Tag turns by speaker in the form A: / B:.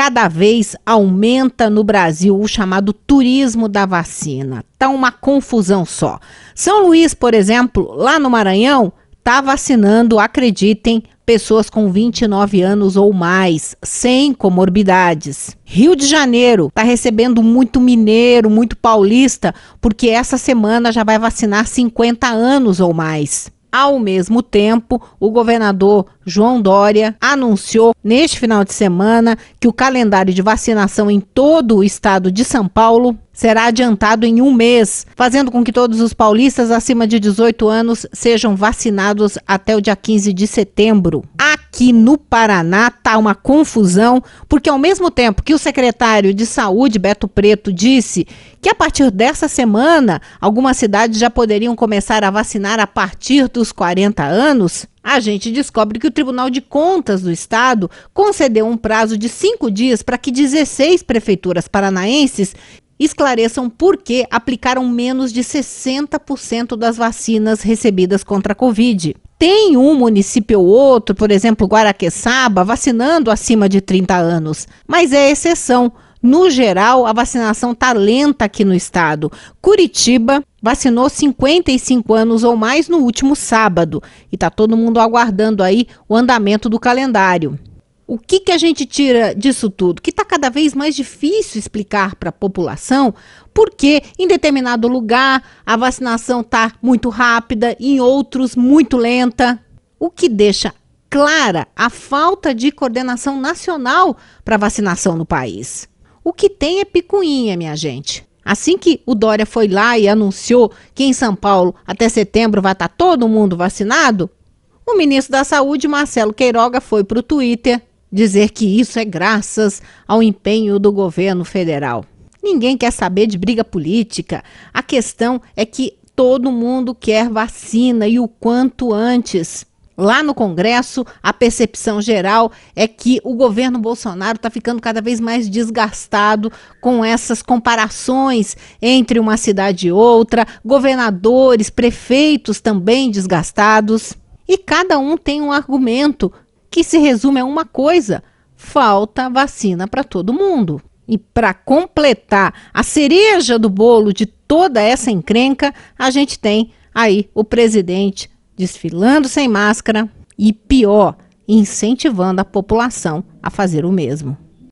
A: cada vez aumenta no Brasil o chamado turismo da vacina. Tá uma confusão só. São Luís, por exemplo, lá no Maranhão, tá vacinando, acreditem, pessoas com 29 anos ou mais, sem comorbidades. Rio de Janeiro está recebendo muito mineiro, muito paulista, porque essa semana já vai vacinar 50 anos ou mais. Ao mesmo tempo, o governador João Dória anunciou neste final de semana que o calendário de vacinação em todo o estado de São Paulo será adiantado em um mês, fazendo com que todos os paulistas acima de 18 anos sejam vacinados até o dia 15 de setembro. Aqui no Paraná tá uma confusão, porque ao mesmo tempo que o secretário de Saúde, Beto Preto, disse que a partir dessa semana algumas cidades já poderiam começar a vacinar a partir dos 40 anos, a gente descobre que o Tribunal de Contas do Estado concedeu um prazo de cinco dias para que 16 prefeituras paranaenses esclareçam por que aplicaram menos de 60% das vacinas recebidas contra a Covid. Tem um município ou outro, por exemplo, Guaraqueçaba, vacinando acima de 30 anos, mas é exceção. No geral, a vacinação está lenta aqui no estado. Curitiba vacinou 55 anos ou mais no último sábado e está todo mundo aguardando aí o andamento do calendário. O que, que a gente tira disso tudo? Que está cada vez mais difícil explicar para a população porque em determinado lugar a vacinação está muito rápida, em outros muito lenta. O que deixa clara a falta de coordenação nacional para vacinação no país. O que tem é picuinha, minha gente. Assim que o Dória foi lá e anunciou que em São Paulo até setembro vai estar tá todo mundo vacinado, o ministro da Saúde, Marcelo Queiroga, foi para o Twitter dizer que isso é graças ao empenho do governo federal. Ninguém quer saber de briga política. A questão é que todo mundo quer vacina e o quanto antes. Lá no Congresso, a percepção geral é que o governo Bolsonaro está ficando cada vez mais desgastado com essas comparações entre uma cidade e outra, governadores, prefeitos também desgastados. E cada um tem um argumento que se resume a uma coisa: falta vacina para todo mundo. E para completar a cereja do bolo de toda essa encrenca, a gente tem aí o presidente desfilando sem máscara e pior, incentivando a população a fazer o mesmo.